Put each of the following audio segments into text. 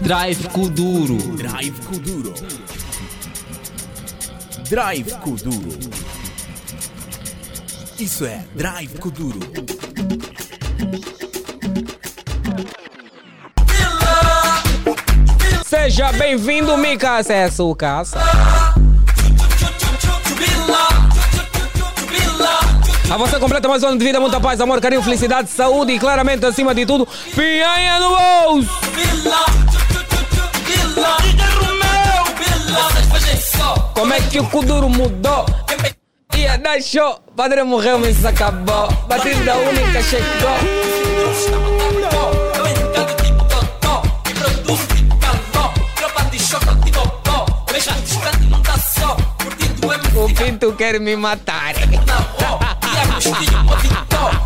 Drive Kuduro. Drive Kuduro. Drive Kuduro. Isso é Drive Kuduro. Seja bem-vindo, Mika Acesso Casa. A você completa mais um ano de vida, muita paz, amor, carinho, felicidade, saúde e claramente acima de tudo, pianha no bolso. Como é que o Kuduro mudou? Ia dar show, padre morreu, mas acabou. Batida única chegou. O Pinto quer me matar.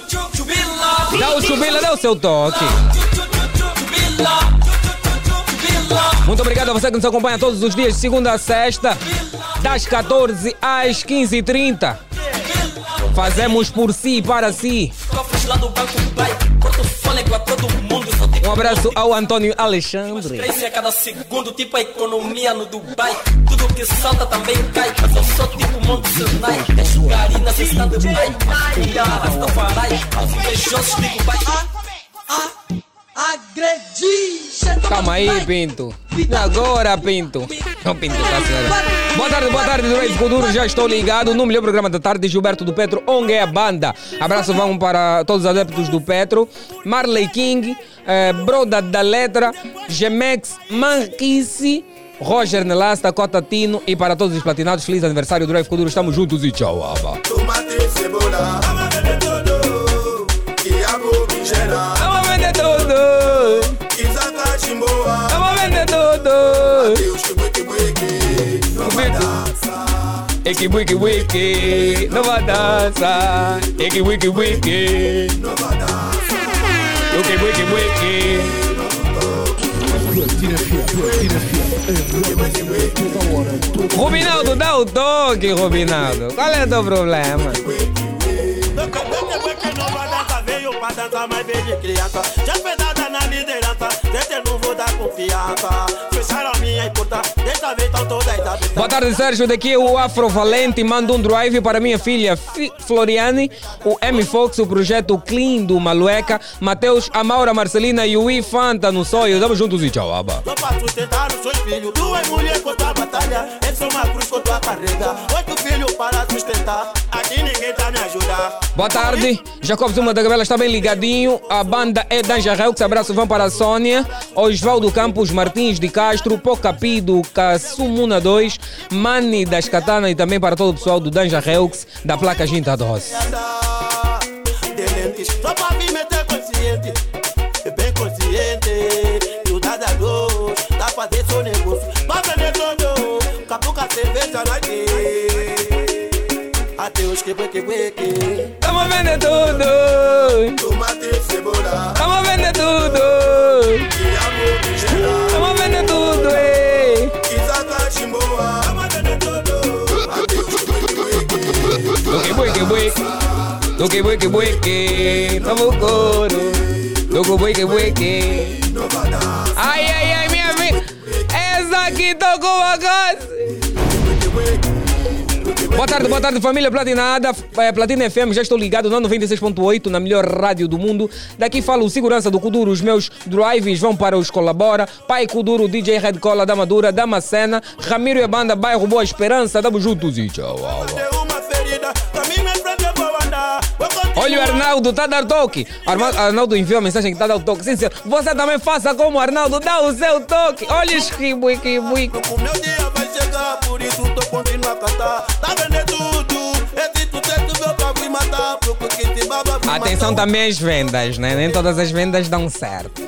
Dá o chubila, dá o seu toque. Muito obrigado a você que nos acompanha todos os dias, de segunda a sexta, das 14 às 15h30. Fazemos por si e para si. Um abraço ao Antônio Alexandre. Cresce a cada segundo, tipo a economia no Dubai. Tudo que salta também cai, mas eu sou tipo Monte Sinai. Garina, cê está Dubai. Rastafari, aos invejosos digo pai. Agredi! Calma aí, Pinto. E agora, Pinto? Não, Pinto, tá certo. Boa tarde, boa tarde, Durante Kuduro. Já estou ligado no melhor programa da tarde. Gilberto do Petro, onde é a banda? Abraço vão para todos os adeptos do Petro. Marley King, eh, Broda da Letra, Gemex, Manquice. Roger Nelasta, Cota Tino e para todos os platinados, feliz aniversário do Drive Kuduro. Estamos juntos e tchau, aba. Tomate, cebola, dança. Eki wiki wiki, nova dança. Eki wiki wiki, Nova dança. wiki wiki wiki. Rubinaldo, dá o toque, Rubinaldo. Qual é o teu problema? Veio pra dançar mais desde criança. Já pesada na liderança, desse não vou dar confiança. Fecharam Boa tarde, Sérgio. Daqui é o Afro Valente. Manda um drive para minha filha Fi- Floriane, o M Fox, o projeto Clean do Malueca, Matheus, a Maura Marcelina e o I Fanta no sonho. Tamo juntos e tchau, aba. Só pra sustentar os seus filhos. Duas mulheres contra a batalha. Eles são uma cruz carrega. Oito filhos para sustentar. Aqui ninguém tá me ajudar. Boa tarde, Jacob Zuma da Gabela está bem ligadinho. A banda é Danja Reux. Abraço vão para a Sônia, Osvaldo Campos Martins de Castro, Pocapi do Cassumuna 2, Mani das Katana e também para todo o pessoal do Danja Reux da placa Ginta Doce. Andar de lentes. Só pra me meter consciente. Bem consciente. E o dadador. Dá pra fazer seu negócio. Pra vender todo. Capuca cerveja na Adeus que que que Vamos vender tudo! Tomate, cebola, Vamos vender tudo! Vamos vender tudo, ei! Isaac, chimboa. Adeus que buique, buique, Duque, buique, buique. Duque, buique, buique. Novo couro. Duque, buique, buique. nova dança. Ai, ai, ai, minha amiga. Essa aqui tocou uma coisa. Boa tarde, boa tarde, família Platinada. É, Platina FM, já estou ligado na 96.8, na melhor rádio do mundo. Daqui falo segurança do Kuduro. Os meus drives vão para os Colabora. Pai Kuduro, DJ Red Cola da Madura, da Macena. Ramiro e a banda Bairro Boa Esperança. Tamo juntos e tchau. Olha o Arnaldo, tá a toque. Arnaldo enviou a mensagem que tá dar o toque. Você também faça como o Arnaldo, dá o seu toque. Olha esse ribui, ribui. Chegar, por isso tô continuando a cantar. Tá vendo tudo? Esse tu teto meu pra me matar. Procura que te baba me Atenção também às vendas, né? Nem todas as vendas dão certo.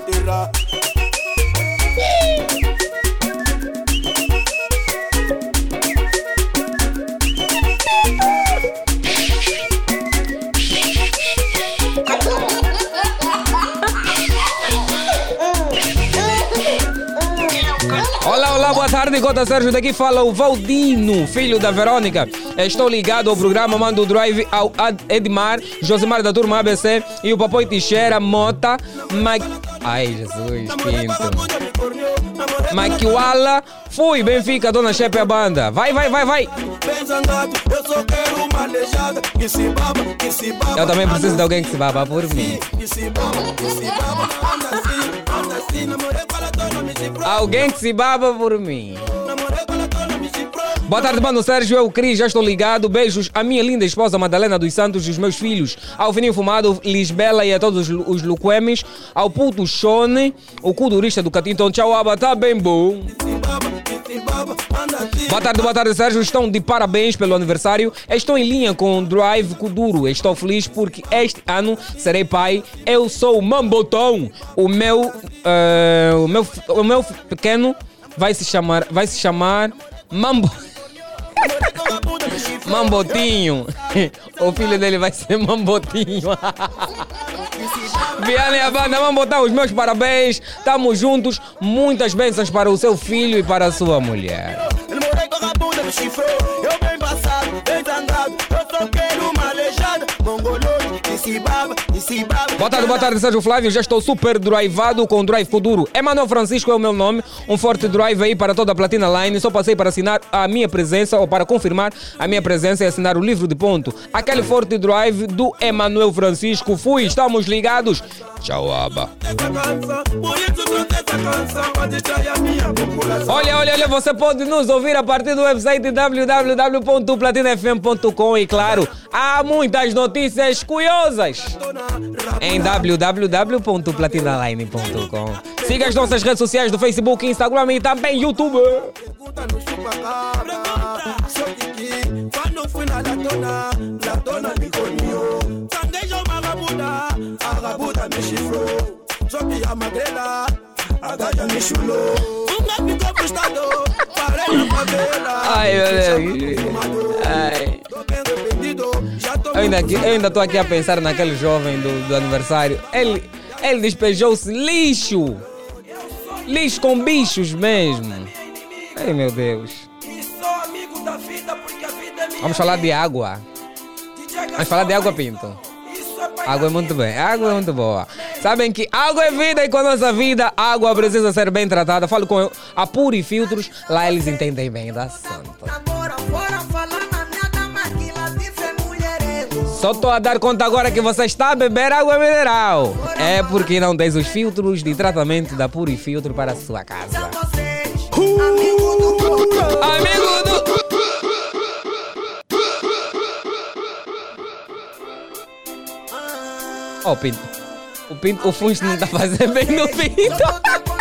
Olá, olá, boa tarde, Gota Sérgio. Daqui fala o Valdino, filho da Verônica. Estou ligado ao programa Mando Drive ao Edmar, Josimar da turma ABC e o Papai Teixeira, Mota, Ma... Ai, Jesus, Pinto. Maquiwala. Fui, Benfica, Dona Chepe a banda. Vai, vai, vai, vai. Eu também preciso de alguém que se baba por mim. Alguém que se baba por mim. Boa tarde, mano Sérgio, eu Cris, já estou ligado. Beijos à minha linda esposa Madalena dos Santos e os meus filhos, ao Fininho Fumado, Lisbela e a todos os, Luquemes, ao puto Shone, o cudurista do Catinton. Tchau, Aba, tá bem bom. Boa tarde, boa tarde, Sérgio. Estão de parabéns pelo aniversário. Estou em linha com o Drive Kuduro. Estou feliz porque este ano serei pai. Eu sou o Mambotão. O meu, eh, o meu, o meu pequeno vai se chamar, vai se chamar Mambo. Mambotinho. O filho dele vai ser Mambotinho. Viane a banda, Mambotão, os meus parabéns. Tamo juntos. Muitas bênçãos para o seu filho e para a sua mulher. Cifrou Eu bem passado, bem zangado Eu só quero uma aleijada Mongoloide, que se baba, que se baba Boa tarde, boa tarde, Sérgio Flávio. Já estou super drivado com o Drive Kuduro. Emanuel Francisco é o meu nome. Um forte drive aí para toda a Platina Line. Só passei para assinar a minha presença ou para confirmar a minha presença e assinar o livro de ponto. Aquele forte drive do Emanuel Francisco. Fui, estamos ligados. Tchau, aba. Olha, olha, olha, você pode nos ouvir a partir do website www.platinafm.com e claro, há muitas notícias curiosas em www.platinaline.com. Siga as nossas redes sociais do Facebook, Instagram e também YouTube. Ai, meu Deus. Ainda, eu ainda tô aqui a pensar naquele jovem do, do aniversário. Ele, ele despejou-se lixo. Lixo com bichos mesmo. Ai, meu Deus. Vamos falar de água. Vamos falar de água, Pinto. Água é muito bem, água é muito boa. Sabem que água é vida e com a nossa vida, água precisa ser bem tratada. Falo com a Puri Filtros, lá eles entendem bem da santa. Só tô a dar conta agora que você está a beber água mineral. É porque não tens os filtros de tratamento da Puri Filtro para a sua casa. Vocês, amigo do povo. Amigo do... Ó, o Pinto. O Pinto, o Funcho não tá fazendo bem no Pinto.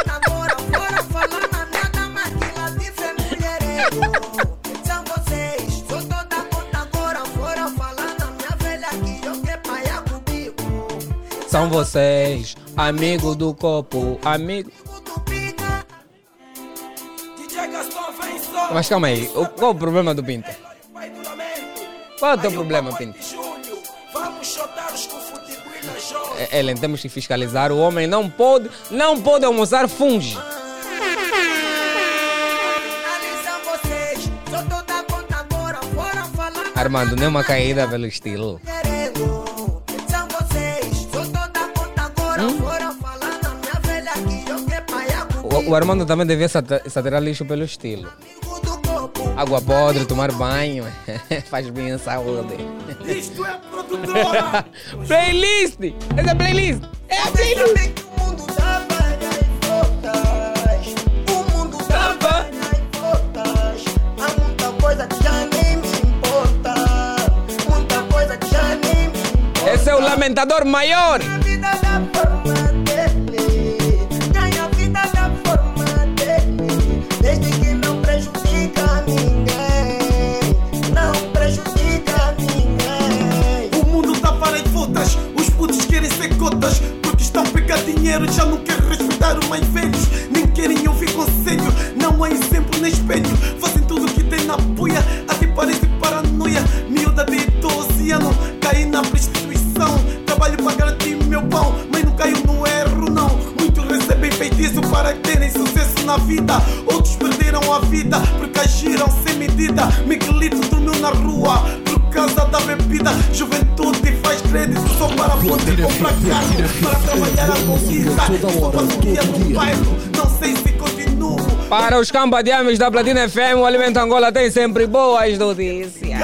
São vocês, amigo do copo, amigo. Mas calma aí, o- qual o problema do lamento. Qual é o teu problema, na joga. É, Ellen, temos que fiscalizar. O homem não pode, não pode almoçar funge. Armando, nem uma caída pelo estilo. O, Armando também devia sat- saturar lixo pelo estilo. Água podre, tomar banho, faz bem à saúde. Isto é produtora. playlist! Essa é playlist! É a playlist! Sabe que o mundo dá dinheiro, já não querem respeitar os mais velhos, Para trabalhar a conquista. Só para o dia do bairro. Não sei se continuo. Para os cambadiames da Platina FM, o Alimento Angola tem sempre boas notícias.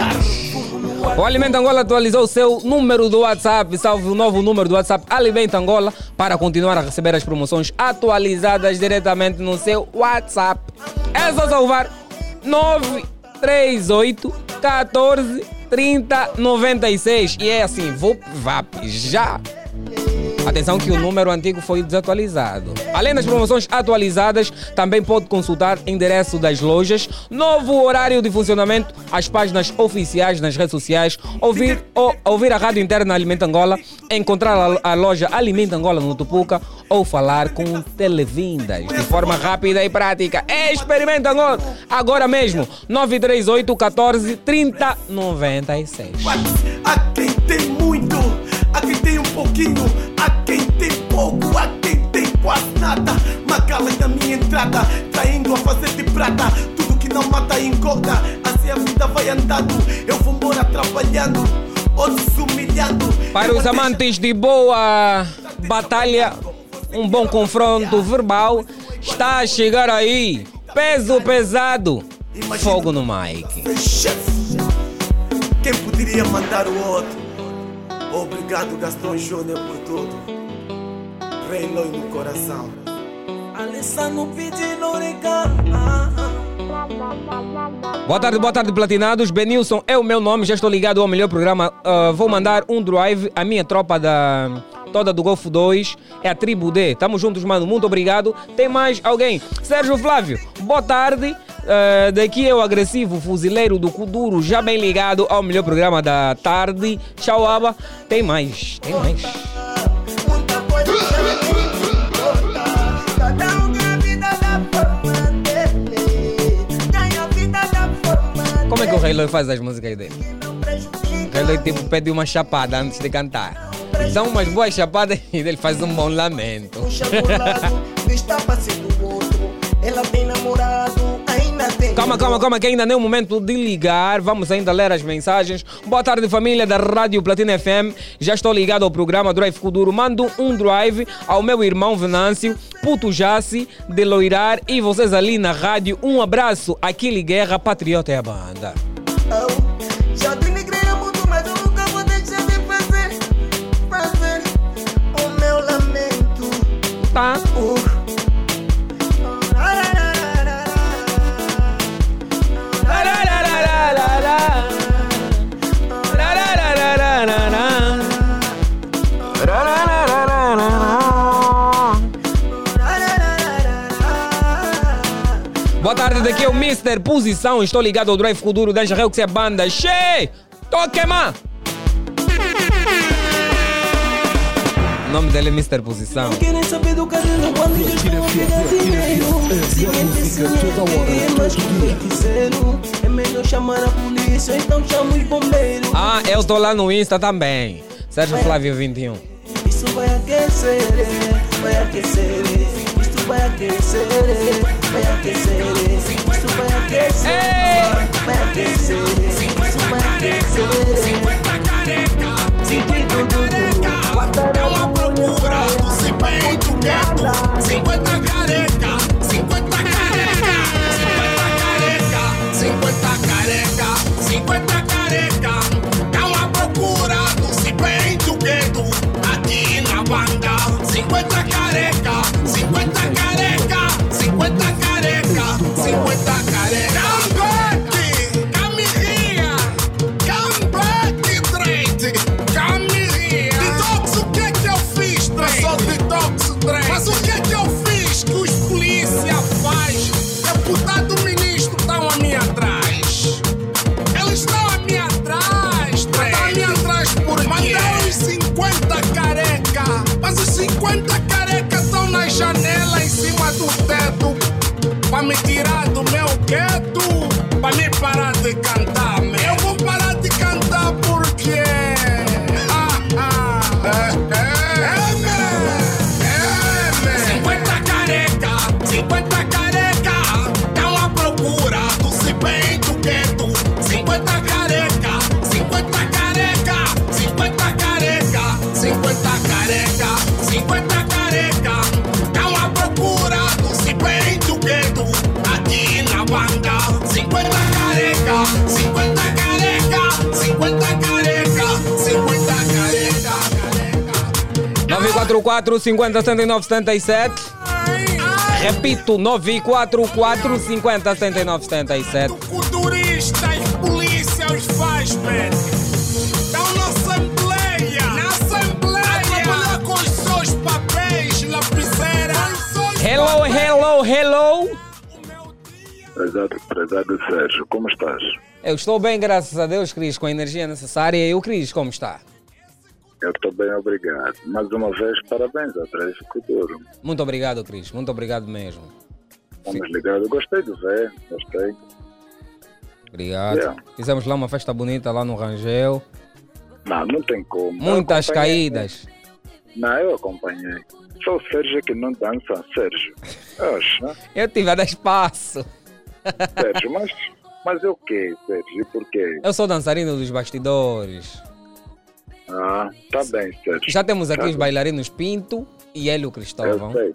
O Alimento Angola atualizou o seu número do WhatsApp, salve o novo número do WhatsApp Alimento Angola, para continuar a receber as promoções atualizadas diretamente no seu WhatsApp. É só salvar 938 14 30 96. E é assim, vou VAP já. Atenção que o número antigo foi desatualizado. Além das promoções atualizadas, também pode consultar endereço das lojas, novo horário de funcionamento, as páginas oficiais nas redes sociais, ouvir, ou, ouvir a rádio interna Alimenta Angola, encontrar a, a loja Alimenta Angola no Tupuca ou falar com televindas de forma rápida e prática. Experimenta Angola agora mesmo. 938 14 30 96. Há quem tem muito, quem tem um pouquinho, pouco, há quem tem quase nada. Macala na minha entrada, traindo a fazer de prata. Tudo que não mata engorda, assim a vida vai andando. Eu vou embora trabalhando, outros humilhando. Para os amantes de boa batalha, um bom confronto verbal está a chegar aí. Peso pesado, fogo no mic. Quem poderia mandar o outro? Obrigado, Gastão Júnior, por tudo. Rei Loi coração. Alessandro pedindo Boa tarde, boa tarde, platinados. Benilson é o meu nome, já estou ligado ao melhor programa. Ah, vou mandar um drive à minha tropa da. Toda do Golfo 2, é a Tribo D. Tamo juntos, mano. Muito obrigado. Tem mais alguém? Sérgio Flávio, boa tarde. Ah, daqui é o agressivo fuzileiro do Kuduro, já bem ligado ao melhor programa da tarde. Tchau, Aba. Tem mais, tem mais. Como é que o Rei Loi faz as músicas dele? O. Rei Loi tipo, pede uma chapada antes de cantar. Dá umas boas chapadas e ele faz um bom lamento. Um chamulado está passando o outro. Ela tem namorado. Calma, calma, calma, que ainda não é o momento de ligar. Vamos ainda ler as mensagens. Boa tarde, família da Rádio Platina FM. Já estou ligado ao programa Drive Kuduro. Mando um drive ao meu irmão Venâncio, Puto Jace, de Loirar e vocês ali na rádio. Um abraço, Aquile Guerra, Patriota é a banda. Oh, Já daqui é o Mr. Posição. Estou ligado ao Drive Kuduro da Jarreu, que é banda. Che! Toque, man! O nome dele é Mr. Posição. Querem saber do cabelo quando a pegar dinheiro Se é mais que feiticeiro É melhor chamar a polícia, então chama os bombeiros Ah, eu estou lá no Insta também. Sérgio Flávio 21. Isso vai aquecer, vai aquecer Isto vai aquecer, vai aquecer Isto vai aquecer, vai aquecer Isto vai aquecer 50 careca, É uma procura do cimento quieto. 50 careca, 50 careca, 50 careca, 50 careca, 50 careca. 50 careca, 50 careca, me tirar 994 50 79 77. Repito, 944 50 79 77. Culturistas, polícia os faz, velho. Estão na Assembleia. Na Assembleia. A trabalhar com os seus papéis, lapiseira. Hello, hello, hello. Prezado, prezado Sérgio, como estás? Eu estou bem, graças a Deus, Cris, com a energia necessária. E o Cris, como está? Eu estou bem, obrigado. Mais uma vez, parabéns ao Três Futuro. Muito obrigado, Cris. Muito obrigado mesmo. Estamos ligados. Gostei de ver, gostei. Obrigado. Yeah. Fizemos lá uma festa bonita lá no Rangel. Não, não tem como. Muitas Eu acompanhei. caídas. Não, eu acompanhei. Só o Sérgio que não dança, Sérgio. Oxe, Eu tive a dar espaço. Sérgio, mas, mas é o quê, Sérgio? E por quê? Eu sou dançarino dos bastidores. Ah, tá bem, Sérgio. Já temos aqui Tá os bem. bailarinos Pinto e Hélio Eu Cristóvão. sei.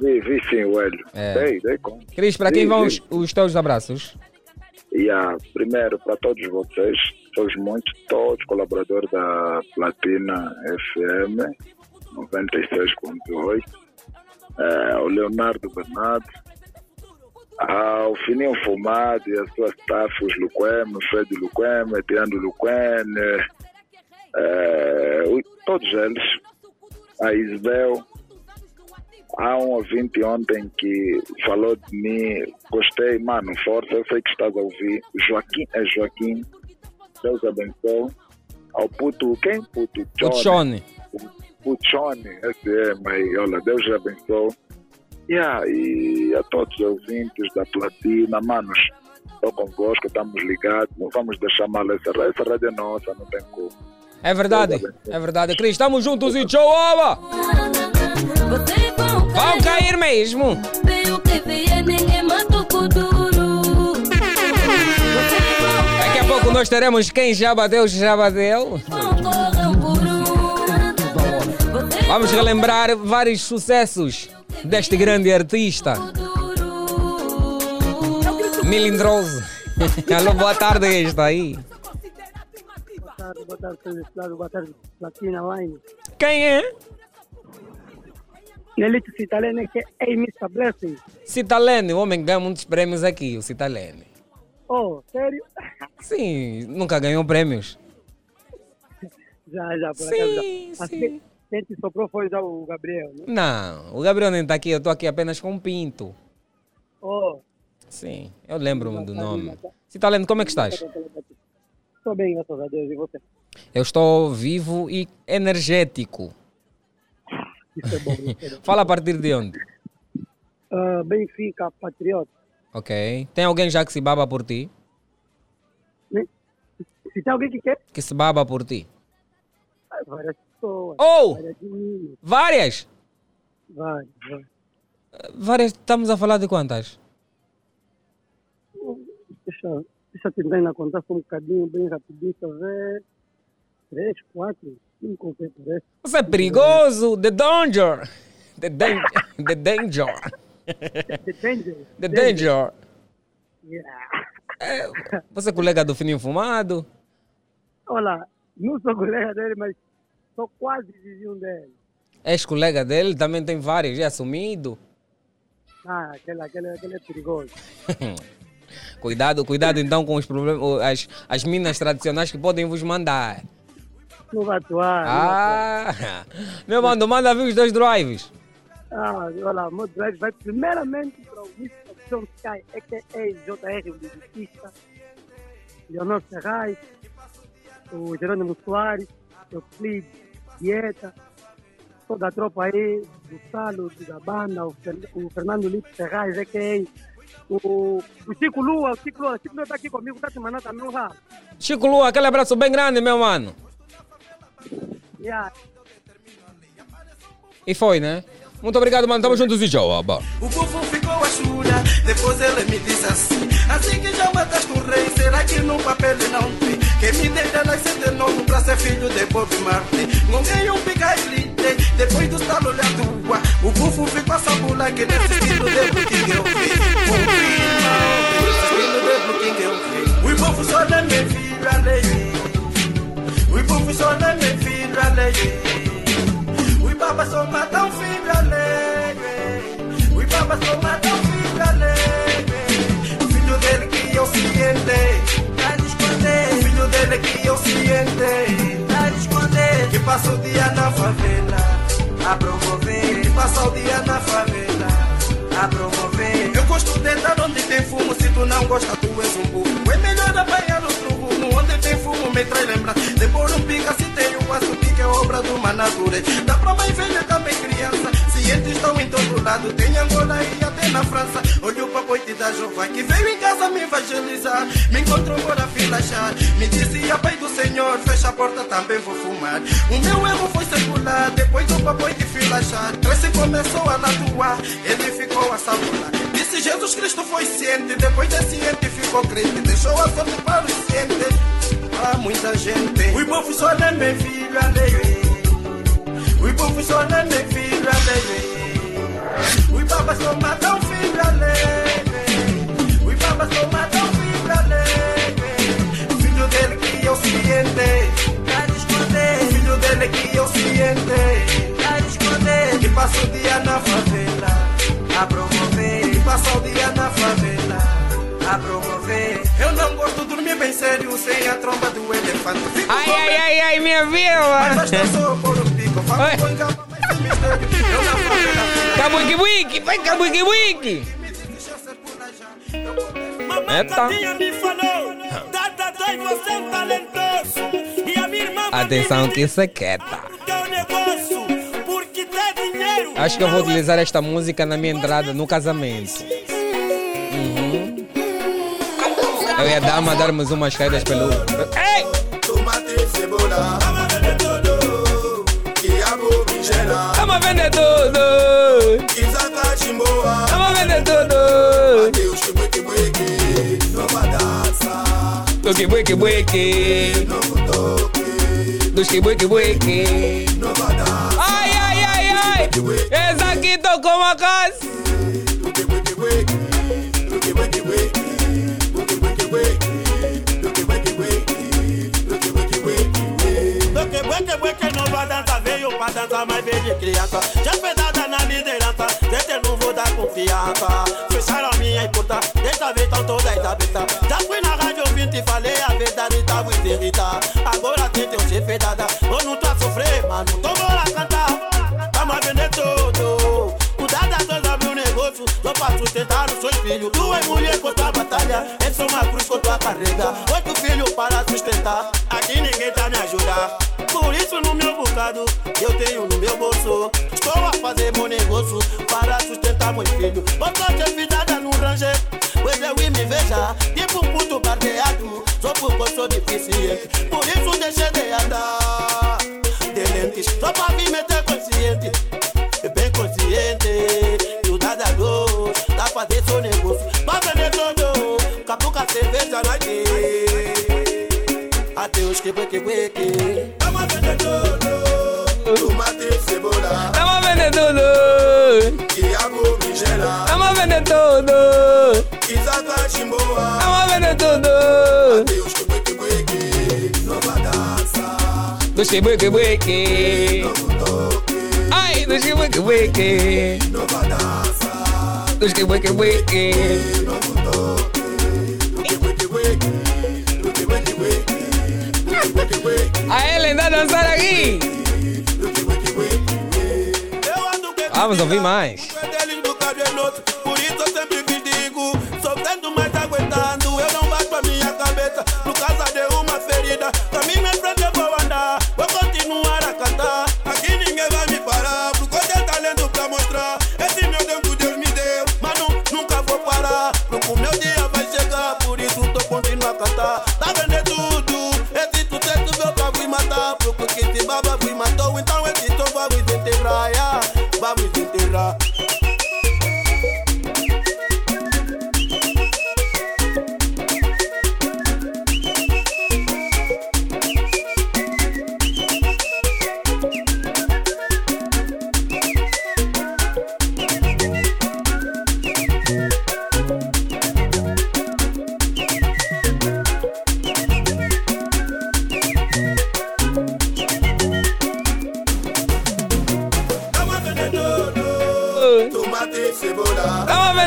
Vi, vi sim o Hélio. É. Dei, dei conta. Cris, para quem vão os, os teus abraços? E ah, primeiro, para todos vocês, somos muitos, todos colaboradores da Platina FM 96.8, é, o Leonardo Bernardo, ah, o Fininho Fumado e a sua staff, os Luqueme, o Fred Luqueme, Tiando Luquene, o- todos eles, a Isabel, Há um ouvinte ontem que falou de mim, gostei, mano, força, eu sei que estás a ouvir. Joaquim é Joaquim, Deus abençoe. Ao puto, quem? Puto Johnny. Tchone. Puchone, esse é, mas olha, Deus abençoe. Yeah, e a todos os ouvintes da Platina, manos, estou convosco, estamos ligados, não vamos deixar mal essa essa rádio é nossa, não tem como. É verdade, é verdade. Cris, estamos juntos e tchau, oba! Vão cair mesmo! Daqui a pouco nós teremos quem já bateu, já bateu. Vamos relembrar vários sucessos deste grande artista. Milindroso. Alô, boa tarde, está aí? Tarde, boa tarde, Sérgio Flávio, boa tarde, Platina Line. Quem é? Nelito Citalene, que é Mr. Blessing. Citalene, o homem que ganha muitos prêmios aqui, o Citalene. Oh, sério? Sim, nunca ganhou prêmios. Já, já, por Sim, acaso. já. sim. Quem te soprou foi já o Gabriel, né? Não, o Gabriel nem está aqui, eu estou aqui apenas com o Pinto. Oh, Sim, eu lembro-me do nome. Citalene, como é que estás? Estou bem, graças a Deus, e você? Eu estou vivo e energético. Isso é bom, isso é bom. Fala a partir de onde? Ah, Benfica, Patriota. Ok. Tem alguém já que se baba por ti? Né? Se tem alguém que quer, Que se baba por ti? ah, várias pessoas. Oh! Várias Várias! várias, várias. Várias, estamos a falar de quantas? Deixa, deixa eu tentar ainda contar só um bocadinho, bem rapidinho, ver. Três, quatro, cinco, seis, parece. Você é perigoso! The danger! The danger! The danger! The Danger. The danger! Yeah. Você é colega do Fininho Fumado? Olha, não sou colega dele, mas sou quase vizinho dele. És-colega dele? Também tem vários, é assumido. Ah, aquele, aquele, aquele é perigoso. Cuidado, cuidado então com os problemas, as, as minas tradicionais que podem vos mandar. Não vai atuar. Ah! Meu mano, manda vir os dois drives. Ah, olha, meu drive vai primeiramente para o Mr. John Sky, é que é JR, o musicista, Leonor Serrais, o Jerônimo Soares, o Euclides, Dieta, toda a tropa aí, do Salo, da banda, o, Fer- o Fernando Lito Serrais, é que é o, o Chico Lua, o Chico Lua, o Chico Lua está aqui comigo, está te mandando também um rabo. Chico Lua, aquele abraço bem grande, meu mano. Yeah. E foi, né? Muito obrigado, mano. Tamo juntos e tchau. aba. O povo ficou a chulha, depois ele me disse assim Assim que já mataste o rei, será que no papel não tem que me deita nascer de novo pra ser filho de Bob Marley. Gonguei um picailite, depois do estalo lhe tua. O bufo ficou a sabula que nesse filho de King eu vi. Confirma, filho de King eu vi. O bufo só na minha filha ali O bufo só na minha filha ali O baba só mata um filho ali O baba só mata um filho ali O filho dele que é eu se que eu cientei a esconder que passa o dia na favela a promover. Que passa o dia na favela a promover. Eu gosto de estar onde tem fumo. Se tu não gosta tu és um burro é melhor apanhar outro rumo onde tem fumo me traz lembrar depois um pica se tem um aço pica é obra do manadure. dá pra mãe velha também criança cientes estão em todo lado tem Angola e até na França da Jeová, que veio em casa me evangelizar. Me encontrou agora filachar. Me dizia, pai do Senhor, fecha a porta, também vou fumar. O meu erro foi secular, depois do papai de filachar. Cresce começou a natuar, ele ficou a saborar. Disse Jesus Cristo foi ciente, depois de ciente ficou crente. Deixou a sorte para os cientes, para muita gente. O professor nem meu filho alheio. O professor nem meu filho alheio. O papas só matam filho alheio. O papas só matam filho alheio. Filho dele que eu ciente. Pra esconder. Filho dele que eu ciente. Pra esconder. Que passa o dia na favela. A promover. Que passa o dia na favela. A promover. Eu não gosto de dormir bem sério sem a tromba do elefante. Fico Ai, ai, ai, ai, minha Mas vida. basta só pôr um pico. Oi. Falo com engano, mas sem mistério. Eu na favela. Kabuki wiki, vai. Eita. me falou, Dada dois, você é um talentoso. E a minha irmã Atenção que isso é quieta. teu negócio, porque dá dinheiro. Acho que eu vou utilizar esta música na minha entrada no casamento. Uhum. Eu e a dama darmos umas caídas pelo. Ei! Dança, Do que bueque bueque! novo toque, Dos que bueque bueque! nova dança, Ai, ai, ai, ai! Essa aqui tocou uma casa! bueque bueque bueque, bueque bueque bueque, bueque bueque bueque, bueque bueque bueque, bueque bueque bueque. Bueque, bueque, bueque, nova dança veio pra dançar, mas veio de criança. Já pedada na liderança, desse não vou dar confiança. Fecharam a minha porta, dessa vez estão todas abertas. Já fui na rádio ouvinte e falei a verdade, tava irritar. Agora tem teu chefe dada, eu não tô a sofrer, mano, tô bora pra sustentar os seus filhos. Duas mulheres contra a batalha, essa é uma cruz que a carregar. Oito filhos para sustentar, aqui ninguém tá me ajudar. Por isso no meu bocado, eu tenho no meu bolso. Estou a fazer meu negócio para sustentar meus filhos. Outra dada no ranger, pois eu me veja. Tipo um puto barbeado, só porque sou deficiente. Por isso deixei de andar de lentes, só pra vir meter consciente. Bem consciente, e o dada dois, dá pra fazer seu negócio. Pra vender todo, capuca cerveja nós tem. Até os que que que Vamos vender tudo. Tomate, cebola, Vamos vender tudo! quiabo, berinjela, Vamos vender tudo! Isaac, chimboa, Vamos vender tudo! Deus que bueque bueque, nova dança, Dos que bueque bueque! novo toque, Ai, dos que bueque bueque! nova dança, Dos que bueque bueque! novo toque, bueque bueque bueque, bueque bueque bueque, A Ellen tá dançando aqui! Vamos ouvir mais!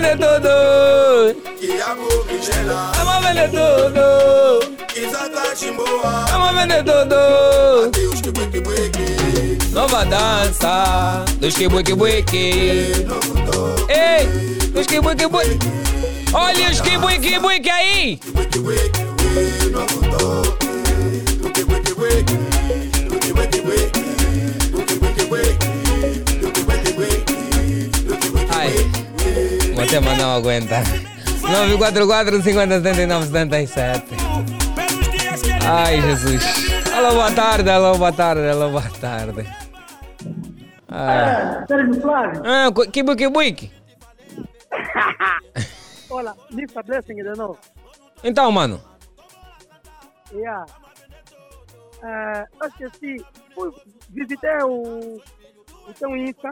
Vender tudo! quiabo, berinjela, Vamos vender tudo! Isaac, chimboa, Vamos vender tudo! Deus que bueque bueque, Nova dança! Dos que novo toque, Ei! Dos que bueque bueque! Olha os kibuiki buiki aí! Ai, tema não aguenta. 944 50 79 77. Ai, Jesus. Alô, boa tarde, alô, boa tarde, alô, boa tarde. Ai. Sérgio Flávio, Ah, cu- kibuiki buiki. olha, Lista Blessing de novo. Então, mano. Yeah. É, eu esqueci, visitei o, o teu Insta,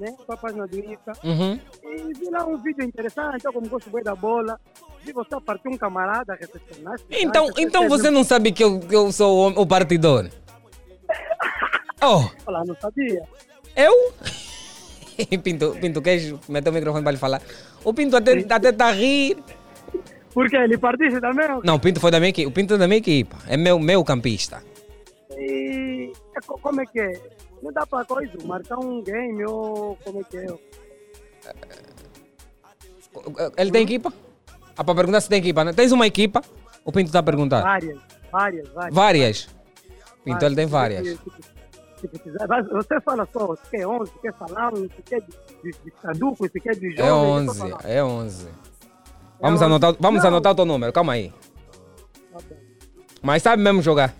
né? A página do Insta. Uhum. E vi lá um vídeo interessante, eu como gosto bem da bola. Vi você partir um camarada recepcionaste. Então, então você não sabe que eu, que eu sou o, o partidor? Oh, Olha, não sabia. eu? Pinto, Pinto, queres meter o microfone para lhe falar? O Pinto até, até tá a rir. Porque ele partisse também. Não, o Pinto foi da minha equipe. O Pinto é da minha equipa. É meu, meu campista. E co- como é que é? Não dá pra coisa, marcar um game ou como é que é? Ele tem equipa? Ah, para perguntar se tem equipa, né? Tens uma equipa? O Pinto está a perguntar. Várias, várias, várias. Várias? Pinto, ele tem várias. Se- se- Você fala só, se quer 11, se quer falar, se quer de, de, caduco, se quer de É jovem. só 11, falar. é 11. Vamos É anotar, 11. vamos Não. anotar o teu número, calma aí. Tá bom. Mas sabe mesmo jogar?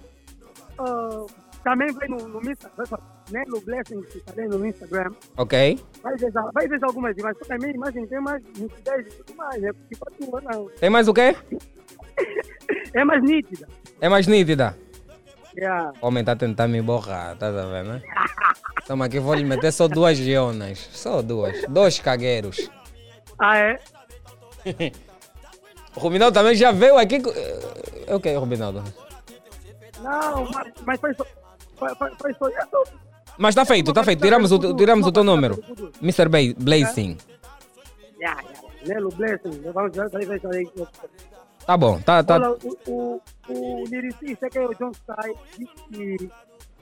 Ah, também vai no, no Instagram, Nelo Blessing, que está no Instagram. Ok? Vai ver, vai ver algumas imagens, só que a minha imagem tem mais nitidez e tudo mais, né? Porque para tua não. Tem mais o quê? É mais nítida. É mais nítida. Yeah. O homem tá tentando me borrar, tá a ver, né? Aqui, vou lhe meter só duas geonas. Só duas. Dois cagueiros. Ah, é? O Rubinaldo também já veio aqui. É o que, Rubinaldo? Não, mas, mas foi só. Foi, foi, foi só. Eu tô- Mas tá feito, tá feito. Tiramos o, tiramos o teu número. Mr. Blazing. Yeah, yeah. Vamos aí. Tá bom, tá, tá. Olha, o, o, o lyricista que é o John disse que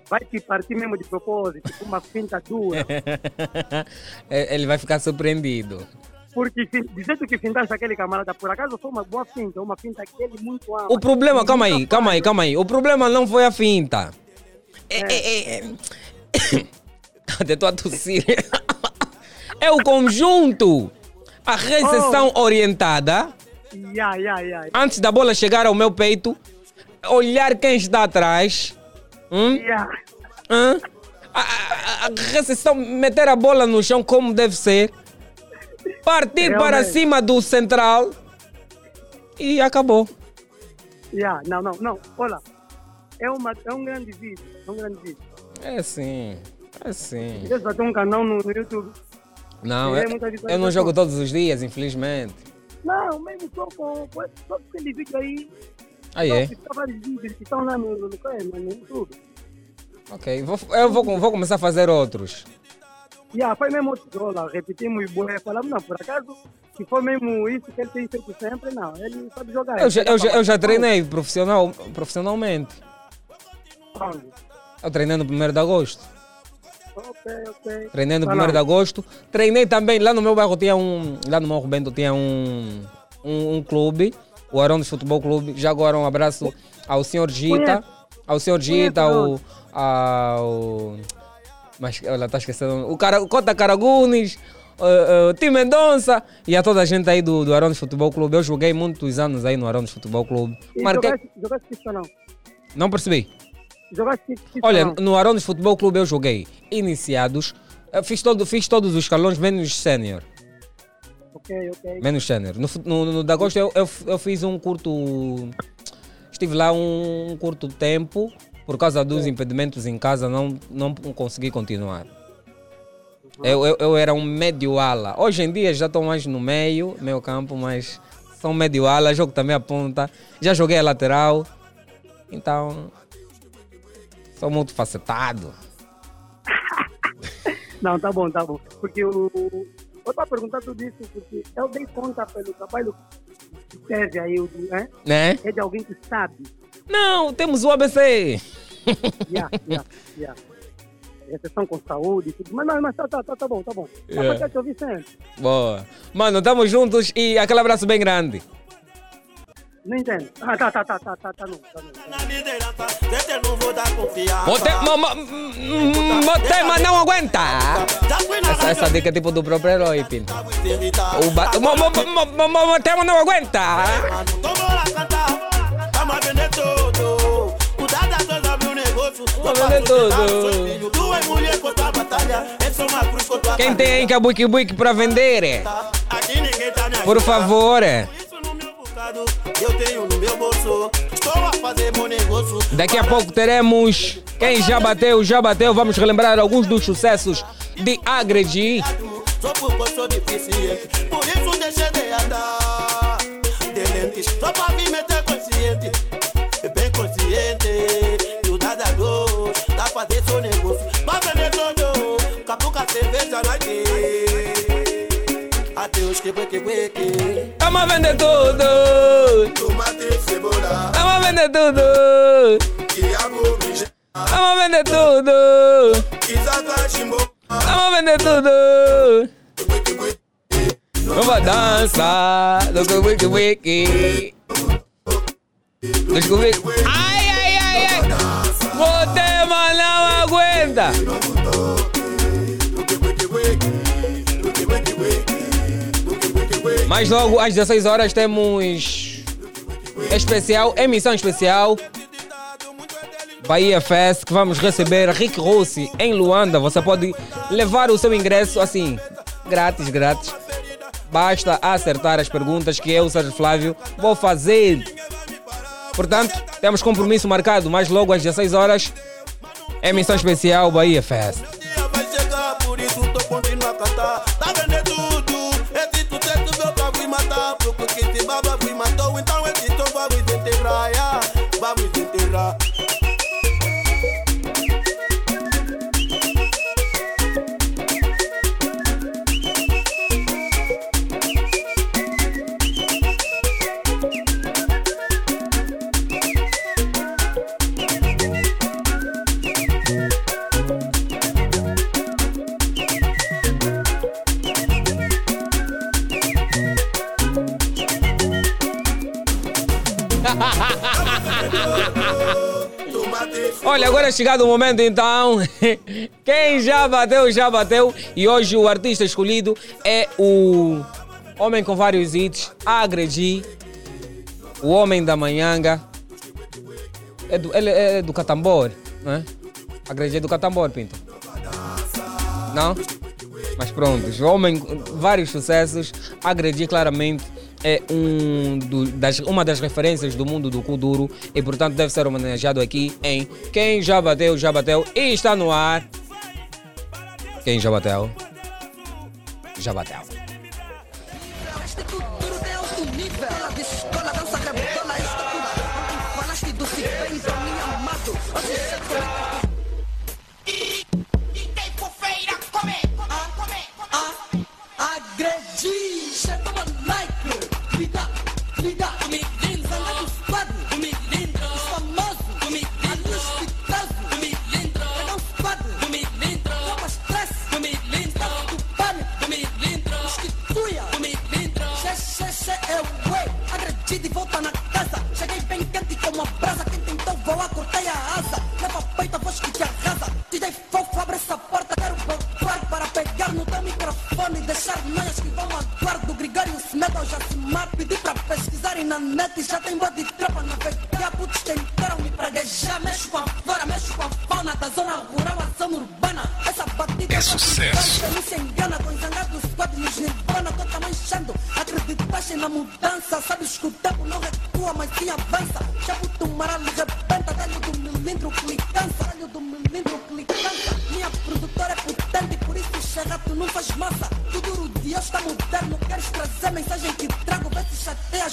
vai te partir mesmo de propósito, com uma finta dura. É, Ele vai ficar surpreendido. Porque fin- do jeito que fintaste aquele camarada, por acaso foi uma boa finta, uma finta que ele muito ama. O problema, calma aí, calma aí, calma aí. O problema não foi a finta. É, é, é. Até tô a tossir. É o conjunto. A recepção orientada. Yeah, yeah, yeah. Antes da bola chegar ao meu peito, olhar quem está atrás. Hum? Hã? A, a- a recepção, meter a bola no chão como deve ser. Partir para Realmente. cima do central. E acabou. Yeah, não, não, não. Olha, é, uma, é um grande vídeo. É um grande vídeo. É sim. É sim. Vezes vai ter um canal no, no YouTube. Não, É eu, não jogo todos os dias, infelizmente. Não, mesmo só com, só com aquele vídeo aí. Aí só é. vários vídeos que estão lá no, no, no, no, YouTube. Ok, vou, eu vou, vou começar a fazer outros. Yeah, foi mesmo outro lá, repetimos e boé, falamos, não, por acaso, se for mesmo isso que ele tem feito sempre, não, ele sabe jogar. Eu já, eu já, eu já treinei profissional, profissionalmente. Onde? Eu treinei no 1 de agosto. Ok, ok. Treinei no Tá 1 lá. de agosto. Treinei também, lá no meu bairro tinha um. Lá no meu Bento tinha um, um, um clube, o Arondos Futebol Clube. Já agora um abraço ao senhor Gita. Ao senhor Gita, ao. ao mas ela tá esquecendo. O, cara, o Cota Caragunes, o Tim Mendonça e a toda a gente aí do, do Arondos Futebol Clube. Eu joguei muitos anos aí no Arondos Futebol Clube. Marquei. jogaste, jogaste profissional? Não percebi. Jogaste profissional? Olha, no Arones Futebol Clube eu joguei iniciados, eu fiz, todo, fiz todos os escalões menos sénior. Ok, ok. Menos sénior. No, no, no de agosto eu, eu, eu fiz um curto. Estive lá um curto tempo, por causa dos impedimentos em casa, não, não consegui continuar. Eu, eu, eu era um médio ala. Hoje em dia já estou mais no meio, meio campo, mas sou um médio ala, jogo também a ponta. Já joguei a lateral. Então. Sou muito facetado. Não, tá bom, tá bom. Porque o. Eu estava perguntando tudo isso porque eu dei conta pelo trabalho que teve aí, né? Né? É de alguém que sabe. Não, temos o ABC. Yeah, yeah, yeah. recepção com saúde e tudo. Mas não, mas tá, tá, tá, tá bom, tá bom. Tá Yeah. yeah. te ouvir sempre. Boa. Mano, estamos juntos e aquele abraço bem grande. Não entendo. Ah, tá, tá, tá, tá, tá, tá, não, tá, não. Na liderança, desse não vou dar confiança. Mote- mo- mo- mm, Motema não aguenta. Essa, essa dica é tipo do próprio herói, Pinto. O ba- mo- mo- Motema não aguenta. Vender vender é é Quem tem Kabuki Buiki para vender? Aqui ninguém tá me Por favor. Bocado, eu tenho no meu bolso. Estou a fazer bom negócio. Daqui a pouco teremos quem já bateu, já bateu. Vamos relembrar alguns dos sucessos de Agredi. Só porque sou deficiente, por isso deixei de andar de lentes. Só pra me meter consciente, bem consciente. E o dadador, dá pra Adeus, que que que Vamos vender tudo. Tomate, cebola, Vamos vender tudo. quiabo, Vamos vender tudo. Isaac, chimbo. Vamos vender tudo. Vamos dançar. Do wiki wiki. Descobri. Ai, ai, ai, ai. Motema não aguenta. Mas logo às 16 horas temos especial, emissão especial Bahia Fest, que vamos receber Rick Rossi em Luanda. Você pode levar o seu ingresso assim, grátis, grátis. Basta acertar as perguntas que eu, Sérgio Flávio, vou fazer. Portanto, temos compromisso marcado mais logo às 16 horas. Emissão especial Bahia Fest. Chegado o momento então. Quem já bateu, já bateu. E hoje o artista escolhido é o homem com vários hits, Agredi, o homem da manhanga. É do, ele é do Catambor, não é? Agredi é do Catambor, Pinto. Não? Mas pronto, homem, vários sucessos. Agredi claramente é um do- das, uma das referências do mundo do Kuduro e portanto deve ser homenageado aqui em Quem Já Bateu, Já Bateu e está no ar. Quem já bateu? Já bateu. Na net e já tem boa de tropa. Navegar, putz, tentaram me praguejar. Mexo com a flora, mexo com a fauna da zona rural, a zona urbana. Essa batida é sucesso. Não se engana com zangados, squad nos nirvana. Tô também enchendo. Acreditaste na mudança. Sabes que o tempo não recua, mas sim avança. Já puto maralho rebenta. Galho do milindro que lhe cansa. Galho do milindro que lhe cansa. Minha produtora é potente, por isso xerato não faz massa. Tu duro de hoje está moderno. Queres trazer mensagem que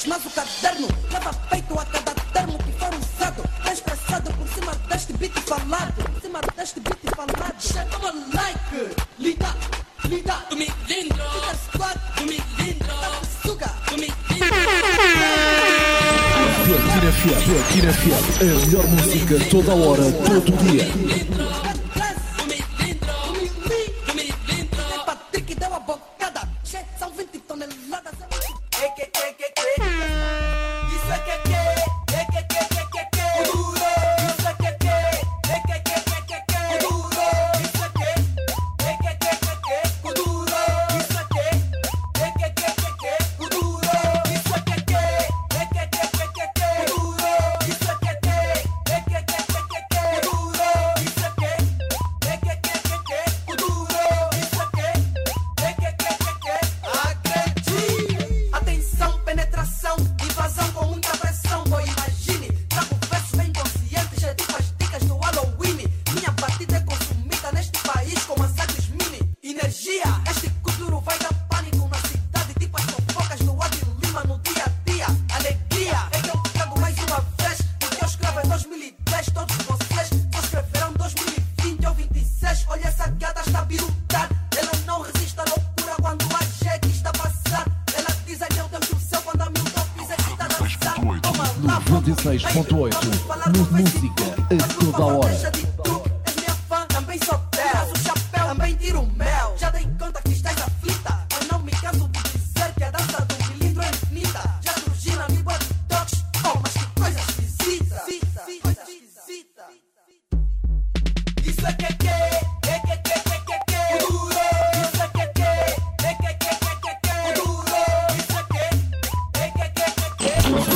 mas o caderno leva peito a cada termo que for usado. Tá expressado por cima deste beat falado. Por cima deste beat falado. Uma like. Lida, lida. Tu me. Fica squad. Tu me lindo. Suga. Tu me lindo. Platina FM, Platina FM, a melhor música toda hora, todo o dia. sé que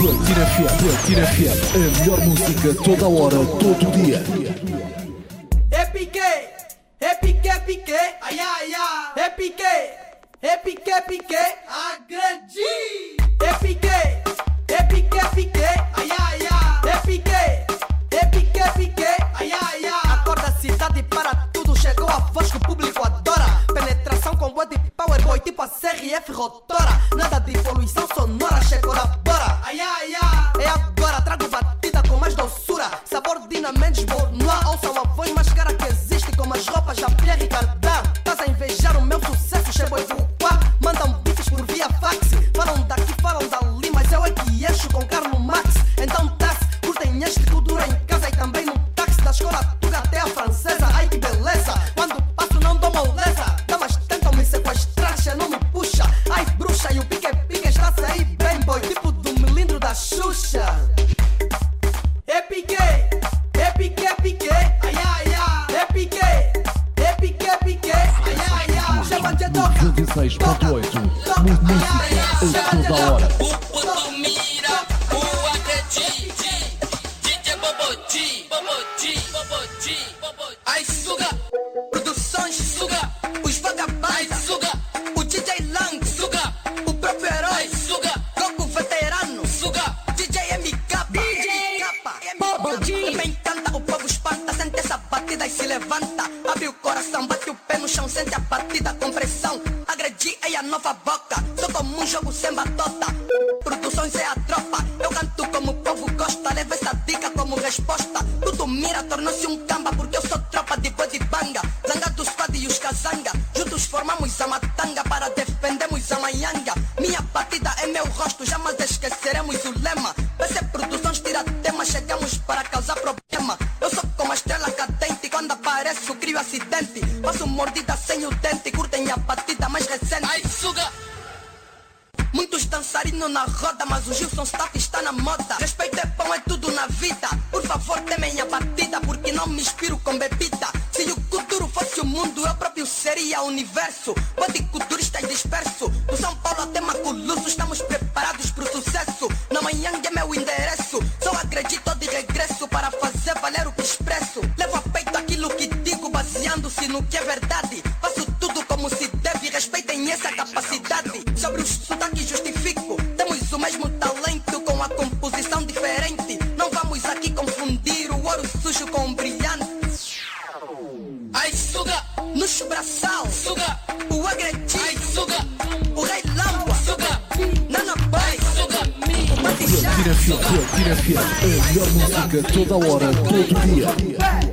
Platina FM, Platina FM, a melhor música toda a hora, todo dia. É piqué, é piqué, piqué, ai ai ai, é piqué, é piqué, piqué. se levanta, abre o coração, bate o pé no chão, sente a batida com pressão. Agredi é a nova boca, sou como um jogo sem batota. Tira fio, Tira é a melhor música toda hora, todo dia.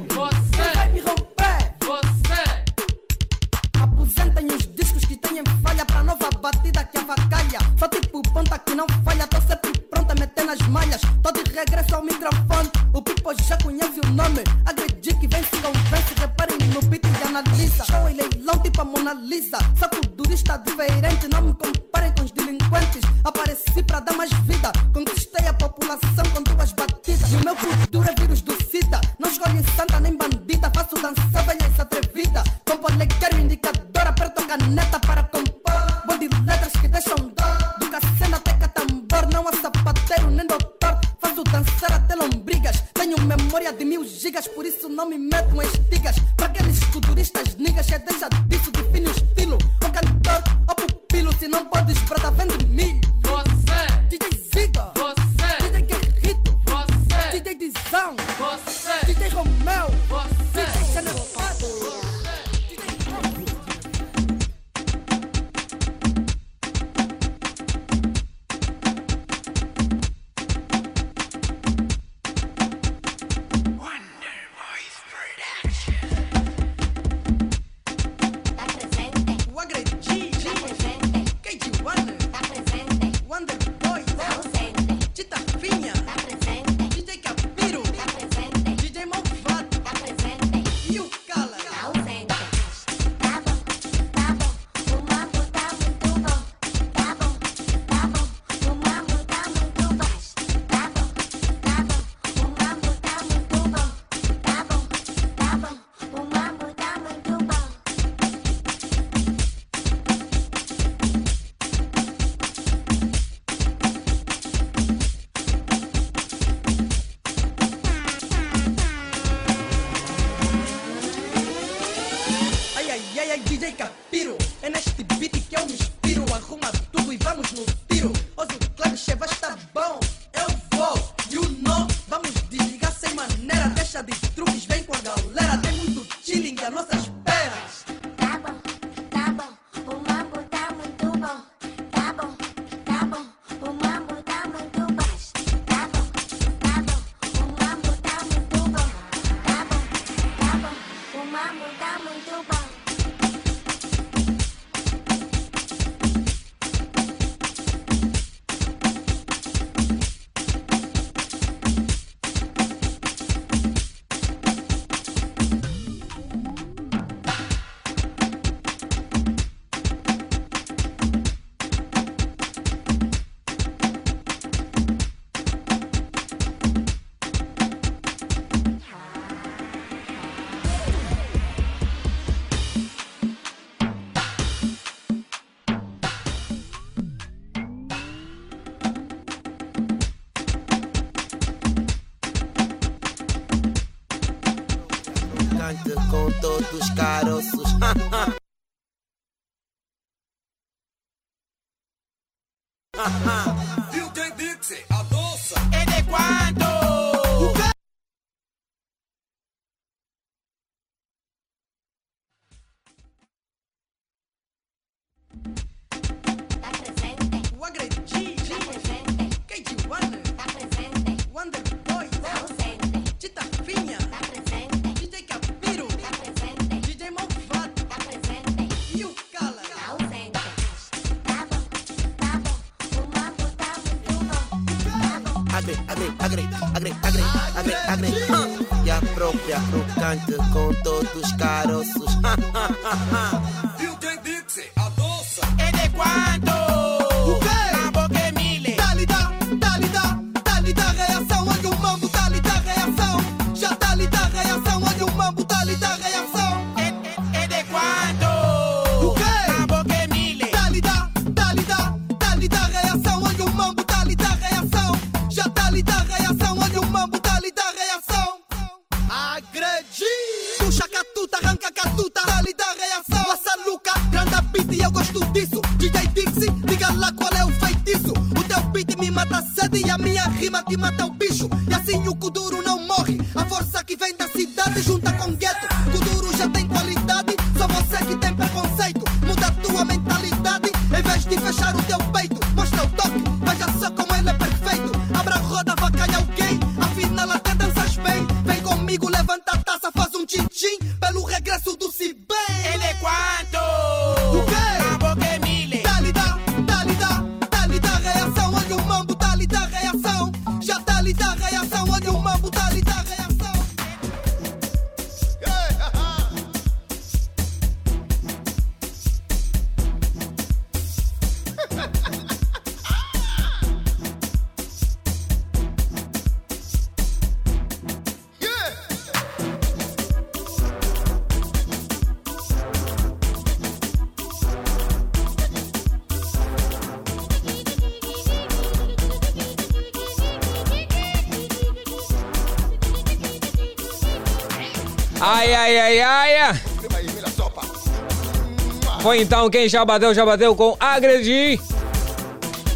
Foi então quem já bateu, já bateu com Agredi.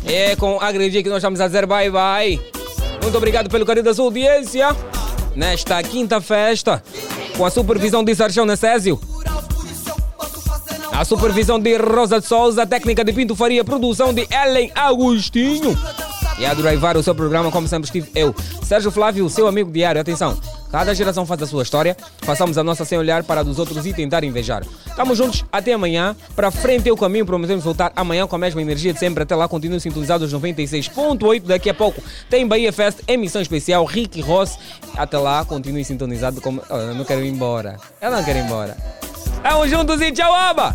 É com Agredi que nós estamos a dizer bye bye. Muito obrigado pelo carinho da sua audiência. Nesta quinta festa, com a supervisão de Sarchão Necésio. A supervisão de Rosa de Souza, técnica de Pinto Faria, produção de Ellen Agostinho. E a drivar o seu programa, como sempre estive eu, Sérgio Flávio, seu amigo diário. Atenção, cada geração faz a sua história, façamos a nossa sem olhar para a dos outros e tentar invejar. Estamos juntos até amanhã, para frente é o caminho, prometemos voltar amanhã com a mesma energia de sempre. Até lá, continuem sintonizados 96.8. Daqui a pouco tem Bahia Fest, emissão especial, Rick Ross. Até lá, continuem sintonizados como. Oh, eu não quero ir embora. Eu não quero ir embora. Tamo juntos e tchau, aba!